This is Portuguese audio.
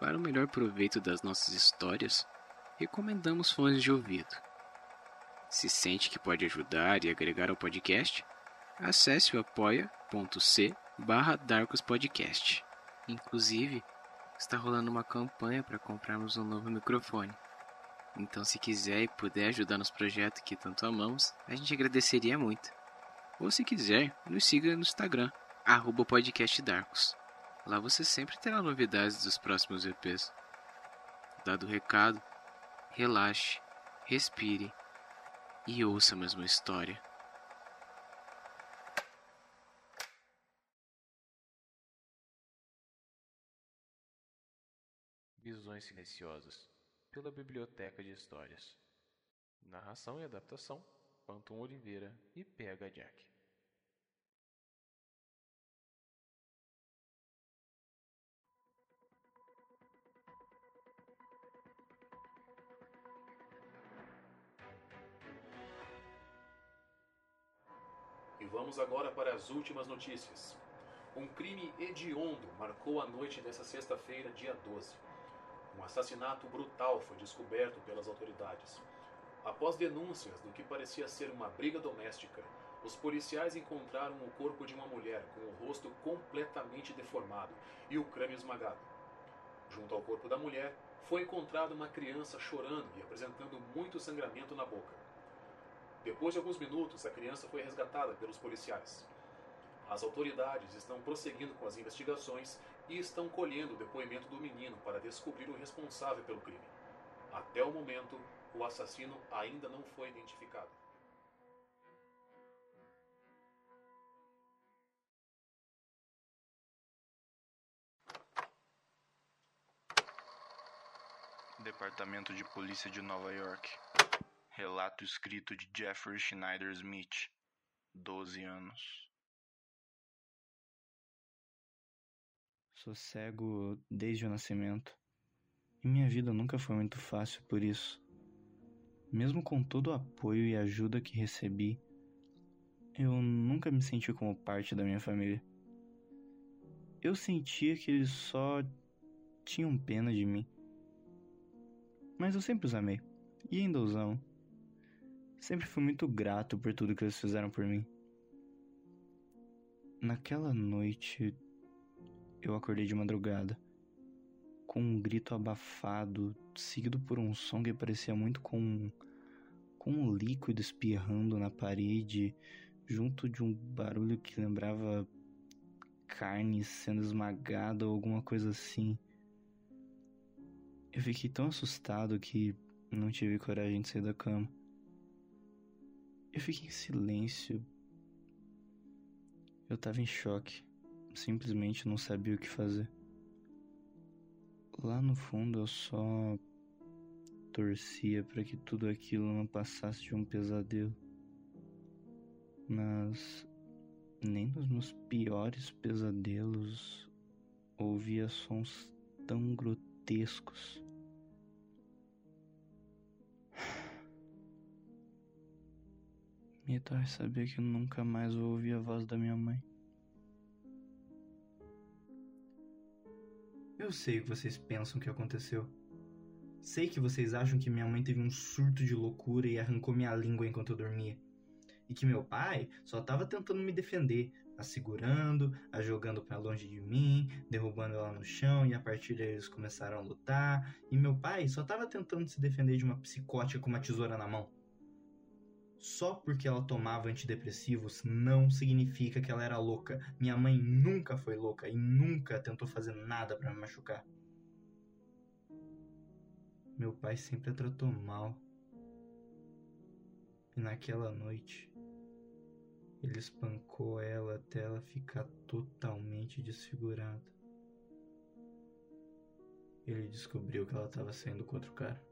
Para o melhor proveito das nossas histórias, recomendamos fones de ouvido. Se sente que pode ajudar e agregar ao podcast, acesse o apoia.c barra. Inclusive, está rolando uma campanha para comprarmos um novo microfone. Então, se quiser e puder ajudar nos projetos que tanto amamos, a gente agradeceria muito. Ou se quiser, nos siga no Instagram, arroba podcastdarkos. Lá você sempre terá novidades dos próximos EPs. Dado o recado, relaxe, respire e ouça a mesma história. Visões Silenciosas pela Biblioteca de Histórias. Narração e adaptação: Panton Oliveira e PH Jack. E vamos agora para as últimas notícias. Um crime hediondo marcou a noite dessa sexta-feira, dia 12. Um assassinato brutal foi descoberto pelas autoridades. Após denúncias do que parecia ser uma briga doméstica, os policiais encontraram o corpo de uma mulher com o rosto completamente deformado e o crânio esmagado. Junto ao corpo da mulher, foi encontrada uma criança chorando e apresentando muito sangramento na boca. Depois de alguns minutos, a criança foi resgatada pelos policiais. As autoridades estão prosseguindo com as investigações e estão colhendo o depoimento do menino para descobrir o responsável pelo crime. Até o momento, o assassino ainda não foi identificado. Departamento de Polícia de Nova York. Relato escrito de Jeffrey Schneider Smith, 12 anos. Sou cego desde o nascimento. E minha vida nunca foi muito fácil por isso. Mesmo com todo o apoio e ajuda que recebi, eu nunca me senti como parte da minha família. Eu sentia que eles só tinham pena de mim. Mas eu sempre os amei. E ainda os amo. Sempre fui muito grato por tudo que eles fizeram por mim. Naquela noite, eu acordei de madrugada, com um grito abafado, seguido por um som que parecia muito com, com um líquido espirrando na parede, junto de um barulho que lembrava carne sendo esmagada ou alguma coisa assim. Eu fiquei tão assustado que não tive coragem de sair da cama. Eu fiquei em silêncio. Eu tava em choque. Simplesmente não sabia o que fazer. Lá no fundo eu só torcia para que tudo aquilo não passasse de um pesadelo. Mas nem nos meus piores pesadelos ouvia sons tão grotescos. Me dói saber que nunca mais vou ouvir a voz da minha mãe. Eu sei o que vocês pensam que aconteceu. Sei que vocês acham que minha mãe teve um surto de loucura e arrancou minha língua enquanto eu dormia. E que meu pai só estava tentando me defender, a segurando, a jogando para longe de mim, derrubando ela no chão e a partir daí eles começaram a lutar. E meu pai só estava tentando se defender de uma psicótica com uma tesoura na mão. Só porque ela tomava antidepressivos não significa que ela era louca. Minha mãe nunca foi louca e nunca tentou fazer nada para me machucar. Meu pai sempre a tratou mal. E naquela noite, ele espancou ela até ela ficar totalmente desfigurada. Ele descobriu que ela estava saindo com outro cara.